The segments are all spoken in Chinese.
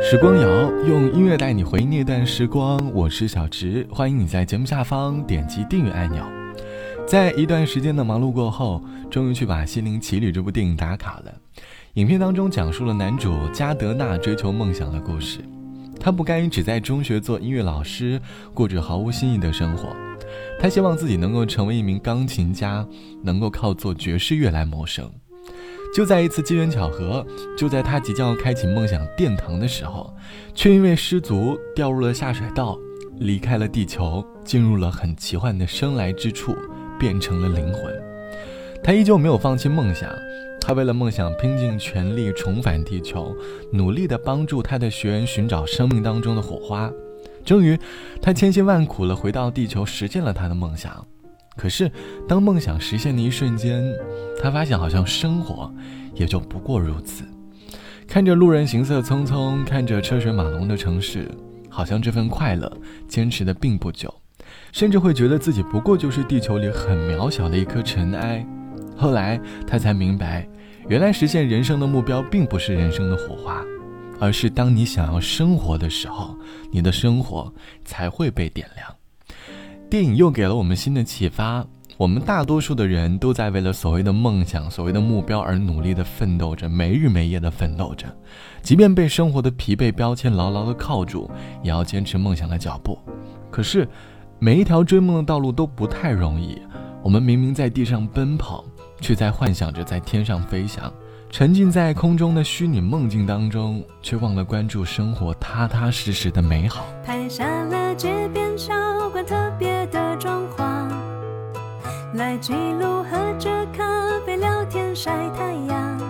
时光谣用音乐带你回忆那段时光，我是小植，欢迎你在节目下方点击订阅按钮。在一段时间的忙碌过后，终于去把《心灵奇旅》这部电影打卡了。影片当中讲述了男主加德纳追求梦想的故事。他不甘于只在中学做音乐老师，过着毫无新意的生活。他希望自己能够成为一名钢琴家，能够靠做爵士乐来谋生。就在一次机缘巧合，就在他即将要开启梦想殿堂的时候，却因为失足掉入了下水道，离开了地球，进入了很奇幻的生来之处，变成了灵魂。他依旧没有放弃梦想。他为了梦想拼尽全力重返地球，努力地帮助他的学员寻找生命当中的火花。终于，他千辛万苦地回到地球，实现了他的梦想。可是，当梦想实现的一瞬间，他发现好像生活也就不过如此。看着路人行色匆匆，看着车水马龙的城市，好像这份快乐坚持的并不久，甚至会觉得自己不过就是地球里很渺小的一颗尘埃。后来，他才明白。原来实现人生的目标并不是人生的火花，而是当你想要生活的时候，你的生活才会被点亮。电影又给了我们新的启发：我们大多数的人都在为了所谓的梦想、所谓的目标而努力的奋斗着，没日没夜的奋斗着。即便被生活的疲惫标签牢牢的铐住，也要坚持梦想的脚步。可是，每一条追梦的道路都不太容易。我们明明在地上奔跑。却在幻想着在天上飞翔，沉浸在空中的虚拟梦境当中，却忘了关注生活踏踏实实的美好。拍下了街边小馆特别的装潢，来记录喝着咖啡聊天晒太阳。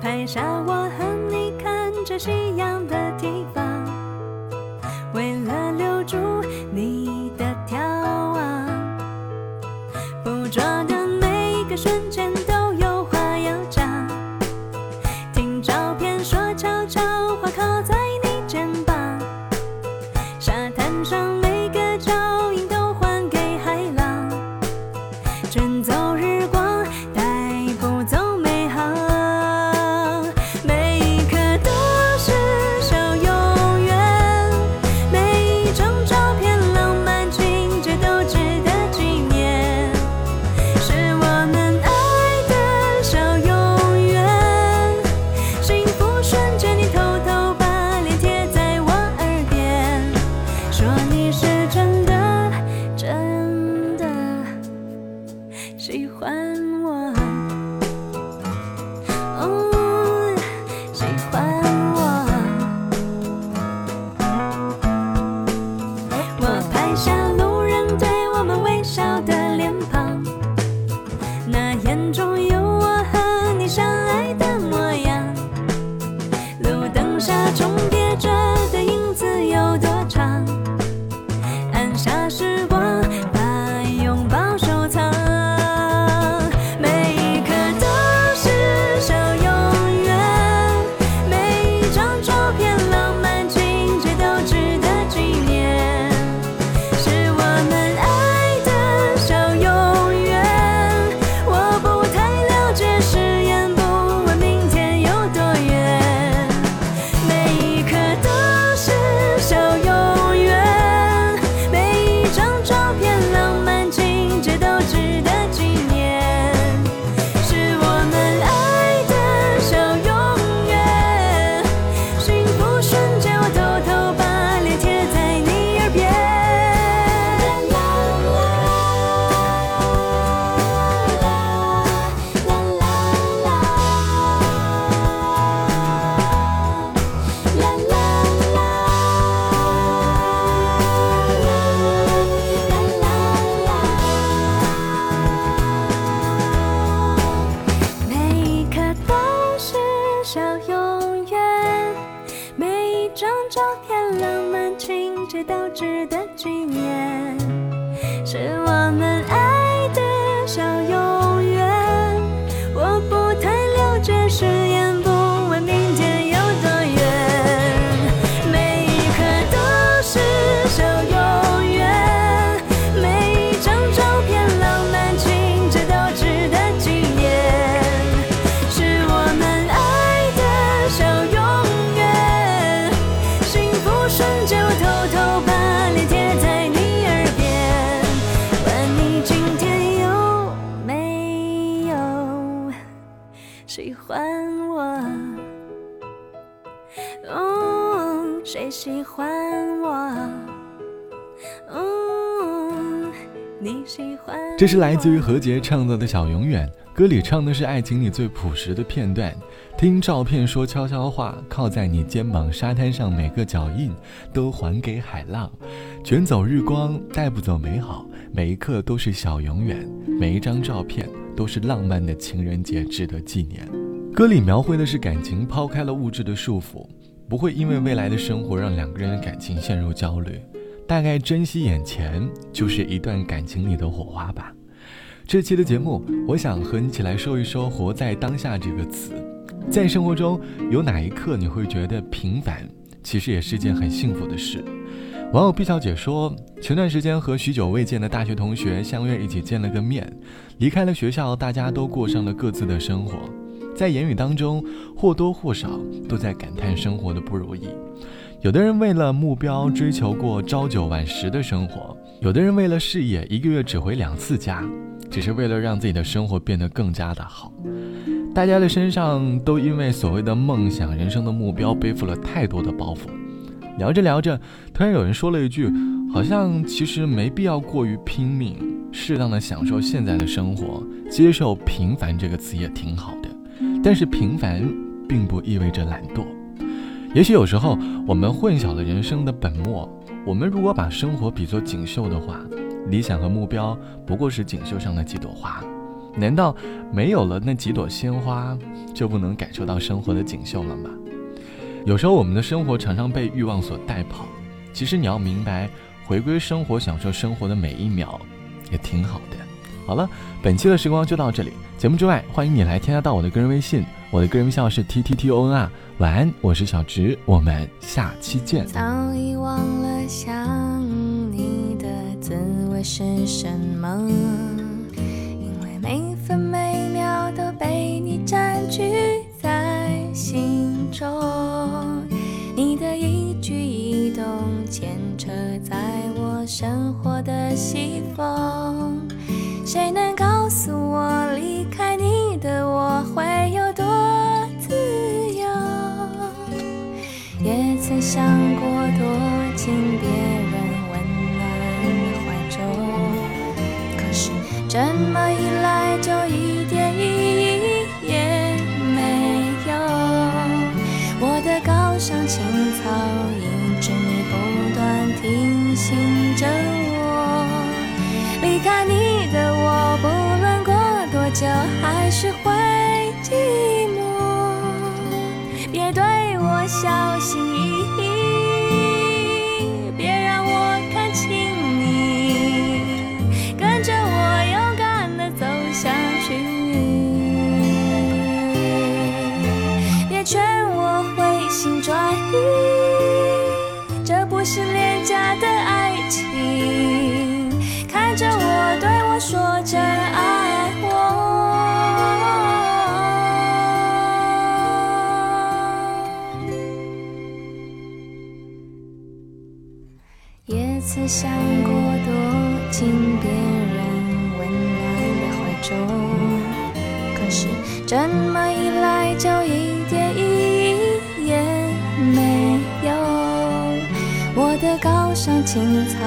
拍下我和你看着夕阳的地方，都值得纪念，哦，谁喜欢我？哦，你喜欢？这是来自于何洁唱到的《小永远》，歌里唱的是爱情里最朴实的片段。听照片说悄悄话，靠在你肩膀，沙滩上每个脚印都还给海浪，卷走日光，带不走美好，每一刻都是小永远，每一张照片都是浪漫的情人节，值得纪念。歌里描绘的是感情抛开了物质的束缚，不会因为未来的生活让两个人的感情陷入焦虑，大概珍惜眼前就是一段感情里的火花吧。这期的节目，我想和你一起来说一说“活在当下”这个词。在生活中，有哪一刻你会觉得平凡，其实也是件很幸福的事？网友毕小姐说，前段时间和许久未见的大学同学相约一起见了个面，离开了学校，大家都过上了各自的生活，在言语当中或多或少都在感叹生活的不如意。有的人为了目标追求过朝九晚十的生活，有的人为了事业一个月只回两次家，只是为了让自己的生活变得更加的好。大家的身上都因为所谓的梦想、人生的目标背负了太多的包袱。聊着聊着，突然有人说了一句：“好像其实没必要过于拼命，适当的享受现在的生活，接受平凡这个词也挺好的。但是平凡并不意味着懒惰。也许有时候我们混淆了人生的本末。我们如果把生活比作锦绣的话，理想和目标不过是锦绣上的几朵花。”难道没有了那几朵鲜花，就不能感受到生活的锦绣了吗？有时候我们的生活常常被欲望所带跑，其实你要明白，回归生活，享受生活的每一秒，也挺好的。好了，本期的时光就到这里。节目之外，欢迎你来添加到我的个人微信，我的个人微信号是 t t t o n r。晚安，我是小直，我们下期见。早已忘了想你的滋味是什么。曾想过躲进别人温暖的怀中，可是这么一来，就一点意义也没有。我的高尚情操一直不断提醒。着我，离开你也曾想过躲进别人温暖的怀中，可是这么一来，就一点意义也没有。我的高尚情操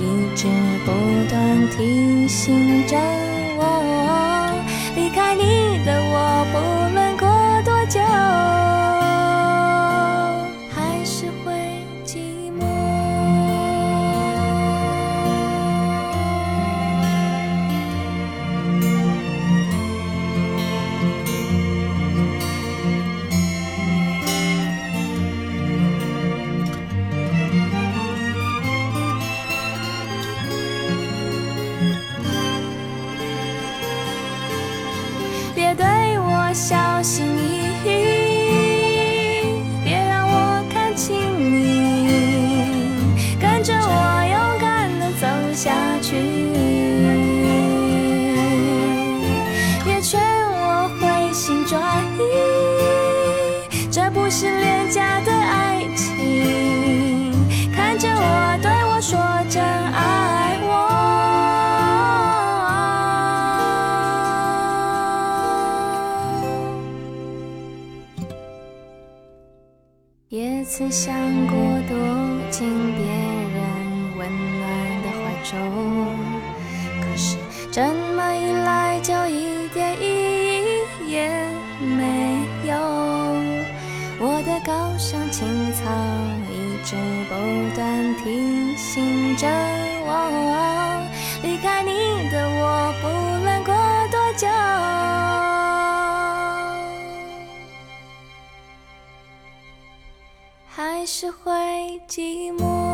一直不断提醒着也曾想过躲进别人温暖的怀中，可是这么一来就一点意义也没有。我的高尚情操一直不断提醒着我，离开你的我不论过多久。还是会寂寞。